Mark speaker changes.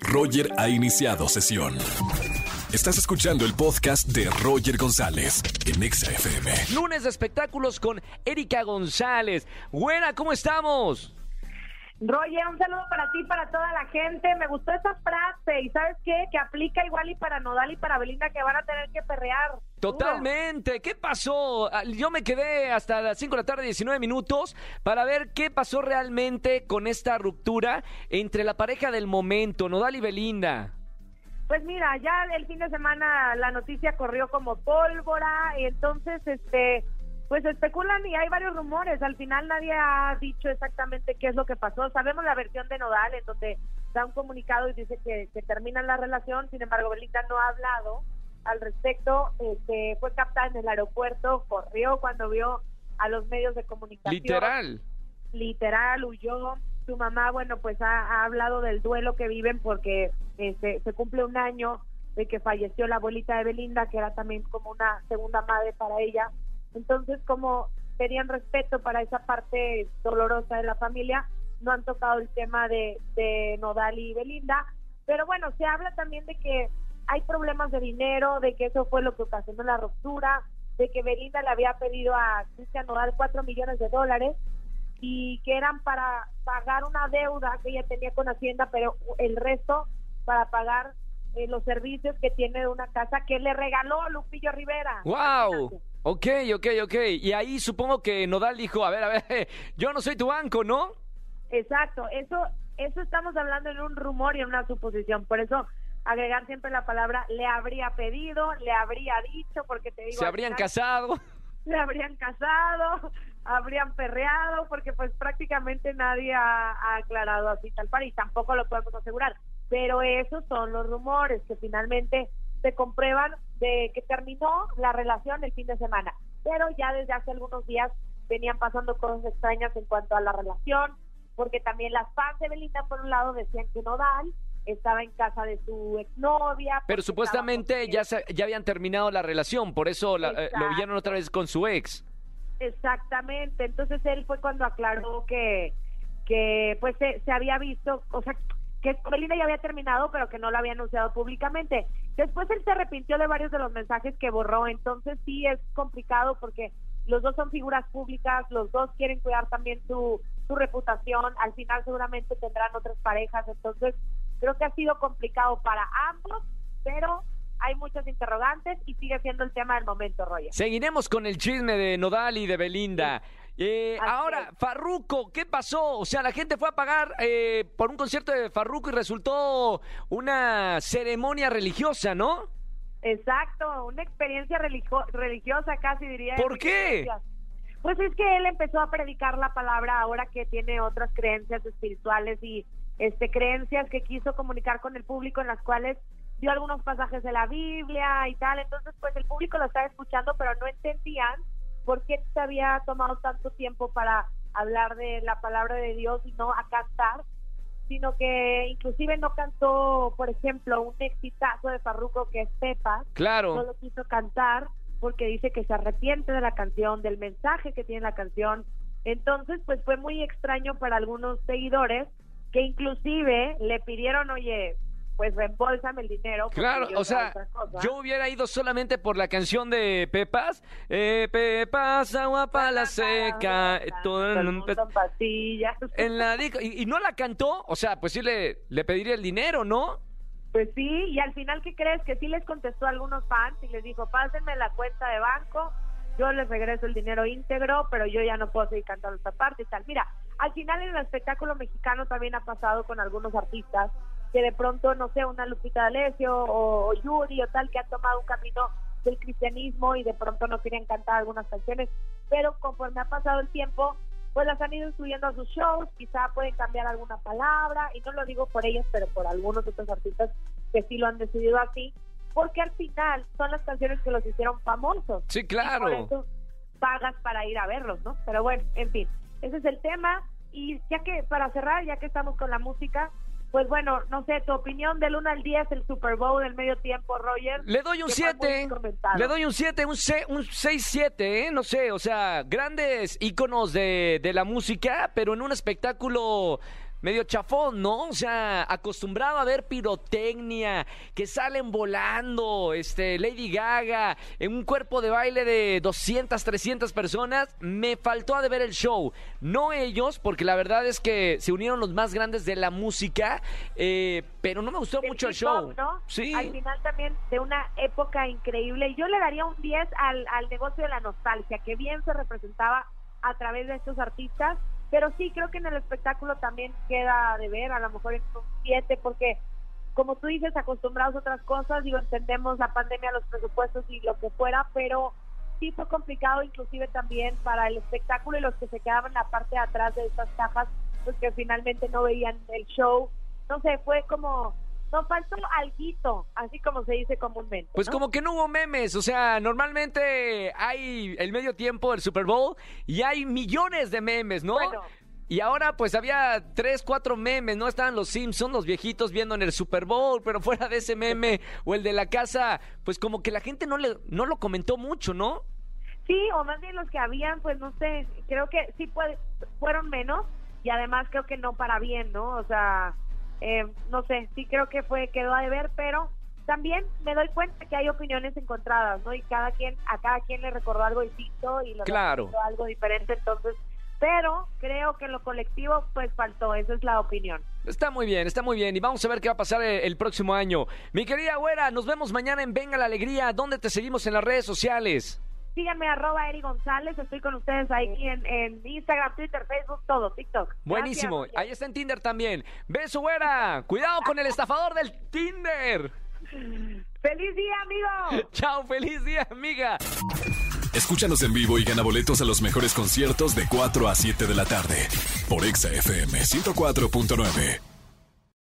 Speaker 1: Roger ha iniciado sesión. Estás escuchando el podcast de Roger González en Exa FM.
Speaker 2: Lunes de espectáculos con Erika González. Buena, ¿cómo estamos?
Speaker 3: Roger, un saludo para ti, para toda la gente. Me gustó esa frase y ¿sabes qué? Que aplica igual y para Nodal y para Belinda que van a tener que perrear.
Speaker 2: Totalmente. ¿Qué pasó? Ah, Yo me quedé hasta las 5 de la tarde, 19 minutos, para ver qué pasó realmente con esta ruptura entre la pareja del momento, Nodal y Belinda.
Speaker 3: Pues mira, ya el fin de semana la noticia corrió como pólvora, y entonces este pues especulan y hay varios rumores. Al final nadie ha dicho exactamente qué es lo que pasó. Sabemos la versión de Nodal en donde da un comunicado y dice que, que terminan la relación, sin embargo Belinda no ha hablado al respecto. Este, fue captada en el aeropuerto, corrió cuando vio a los medios de comunicación.
Speaker 2: Literal.
Speaker 3: literal huyó. Su mamá, bueno, pues ha, ha hablado del duelo que viven porque este, se cumple un año de que falleció la abuelita de Belinda, que era también como una segunda madre para ella. Entonces, como tenían respeto para esa parte dolorosa de la familia, no han tocado el tema de, de Nodal y Belinda. Pero bueno, se habla también de que hay problemas de dinero, de que eso fue lo que ocasionó la ruptura, de que Belinda le había pedido a Cristian Nodal cuatro millones de dólares y que eran para pagar una deuda que ella tenía con Hacienda, pero el resto para pagar eh, los servicios que tiene de una casa que le regaló Lupillo Rivera.
Speaker 2: ¡Wow! Ok, ok, ok. Y ahí supongo que Nodal dijo, a ver, a ver, yo no soy tu banco, ¿no?
Speaker 3: Exacto, eso eso estamos hablando en un rumor y en una suposición, por eso agregar siempre la palabra le habría pedido, le habría dicho, porque te digo...
Speaker 2: Se habrían
Speaker 3: final
Speaker 2: casado.
Speaker 3: Se habrían casado, habrían perreado, porque pues prácticamente nadie ha, ha aclarado así tal par y tampoco lo podemos asegurar. Pero esos son los rumores que finalmente se comprueban de que terminó la relación el fin de semana. Pero ya desde hace algunos días venían pasando cosas extrañas en cuanto a la relación, porque también las fans de Belinda, por un lado, decían que Nodal estaba en casa de su exnovia.
Speaker 2: Pero supuestamente ya, se- ya habían terminado la relación, por eso la- eh, lo vieron otra vez con su ex.
Speaker 3: Exactamente, entonces él fue cuando aclaró que, que pues se, se había visto, o sea, que Belinda ya había terminado, pero que no lo había anunciado públicamente. Después él se arrepintió de varios de los mensajes que borró, entonces sí es complicado porque los dos son figuras públicas, los dos quieren cuidar también su, su reputación, al final seguramente tendrán otras parejas, entonces creo que ha sido complicado para ambos, pero hay muchos interrogantes y sigue siendo el tema del momento, Roger.
Speaker 2: Seguiremos con el chisme de Nodal y de Belinda. Eh, ahora. Farruco, ¿qué pasó? O sea, la gente fue a pagar eh, por un concierto de Farruco y resultó una ceremonia religiosa, ¿no?
Speaker 3: Exacto, una experiencia religio- religiosa casi diría.
Speaker 2: ¿Por qué?
Speaker 3: Pues es que él empezó a predicar la palabra ahora que tiene otras creencias espirituales y este creencias que quiso comunicar con el público en las cuales dio algunos pasajes de la Biblia y tal, entonces pues el público lo estaba escuchando pero no entendían por qué se había tomado tanto tiempo para hablar de la palabra de Dios y no a cantar sino que inclusive no cantó, por ejemplo, un exitazo de Farruko que es Pepa, no
Speaker 2: Claro.
Speaker 3: lo quiso cantar porque dice que se arrepiente de la canción, del mensaje que tiene la canción. Entonces, pues fue muy extraño para algunos seguidores que inclusive le pidieron, oye, pues reembolsame el dinero.
Speaker 2: Claro, o sea,
Speaker 3: otra cosa".
Speaker 2: yo hubiera ido solamente por la canción de Pepas. Eh, Pepas, agua para la seca. todo
Speaker 3: el mundo en pastillas.
Speaker 2: en la y no la cantó, o sea, pues sí le, le pediría el dinero, ¿no?
Speaker 3: Pues sí, y al final, ¿qué crees? Que sí les contestó a algunos fans y les dijo, pásenme la cuenta de banco, yo les regreso el dinero íntegro, pero yo ya no puedo seguir cantando esta parte y tal. Mira, al final en el espectáculo mexicano también ha pasado con algunos artistas que de pronto, no sé, una Lupita D'Alessio o, o Yuri o tal, que han tomado un camino del cristianismo y de pronto no quieren cantar algunas canciones, pero conforme ha pasado el tiempo, pues las han ido incluyendo a sus shows, quizá pueden cambiar alguna palabra, y no lo digo por ellas, pero por algunos otros artistas que sí lo han decidido así, porque al final son las canciones que los hicieron famosos.
Speaker 2: Sí,
Speaker 3: Y
Speaker 2: claro.
Speaker 3: por eso pagas para ir a verlos, ¿no? Pero bueno, en fin, ese es el tema. Y ya que, para cerrar, ya que estamos con la música, pues bueno, no sé, tu opinión del 1 al 10, el Super Bowl del medio tiempo, Roger.
Speaker 2: Le doy un
Speaker 3: que fue muy
Speaker 2: 7.
Speaker 3: comentado.
Speaker 2: Le doy un 7, un, se- un 6-7, ¿eh? No sé, o sea, grandes íconos de, de la música, pero en un espectáculo medio chafón, ¿no? O sea, acostumbrado a ver pirotecnia, que salen volando, este, Lady Gaga, en un cuerpo de baile de 200, 300 personas, me faltó a de ver el show. No ellos, porque la verdad es que se unieron los más grandes de la música, eh, pero no me gustó mucho el show.
Speaker 3: ¿no?
Speaker 2: Sí.
Speaker 3: Al final también de una época increíble. Yo le daría un 10 al, al negocio de la nostalgia, que bien se representaba a través de estos artistas pero sí, creo que en el espectáculo también queda de ver, a lo mejor en un 7, porque como tú dices, acostumbrados a otras cosas, digo, entendemos la pandemia, los presupuestos y lo que fuera, pero sí fue complicado inclusive también para el espectáculo y los que se quedaban en la parte de atrás de estas cajas, pues que finalmente no veían el show. No sé, fue como no faltó alguito, así como se dice comúnmente.
Speaker 2: Pues como que no hubo memes, o sea, normalmente hay el medio tiempo del Super Bowl y hay millones de memes, ¿no?
Speaker 3: Bueno.
Speaker 2: Y ahora pues había tres, cuatro memes, ¿no? Estaban los Simpsons, los viejitos viendo en el Super Bowl, pero fuera de ese meme o el de la casa, pues como que la gente no, le, no lo comentó mucho, ¿no?
Speaker 3: Sí, o más bien los que habían, pues no sé, creo que sí puede, fueron menos y además creo que no para bien, ¿no? O sea, eh, no sé, sí creo que fue quedó a deber, pero también me doy cuenta que hay opiniones encontradas, ¿no? Y cada quien, a cada quien le recordó algo distinto y le
Speaker 2: Claro.
Speaker 3: recordó algo diferente, entonces, pero creo que en lo colectivo, pues faltó, esa es la opinión.
Speaker 2: Está muy bien, está muy bien. Y vamos a ver qué va a pasar el, el próximo año. Mi querida güera, nos vemos mañana en Venga la Alegría. ¿Dónde te seguimos en las redes sociales?
Speaker 3: Síganme arroba Eri González, estoy con ustedes ahí en, en Instagram, Twitter, Facebook, todo, TikTok.
Speaker 2: Buenísimo.
Speaker 3: Gracias.
Speaker 2: Ahí está en Tinder también. Beso, güera. Cuidado con el estafador del Tinder.
Speaker 3: ¡Feliz día, amigo!
Speaker 2: Chao, feliz día, amiga.
Speaker 1: Escúchanos en vivo y gana boletos a los mejores conciertos de 4 a 7 de la tarde por Exa FM 104.9.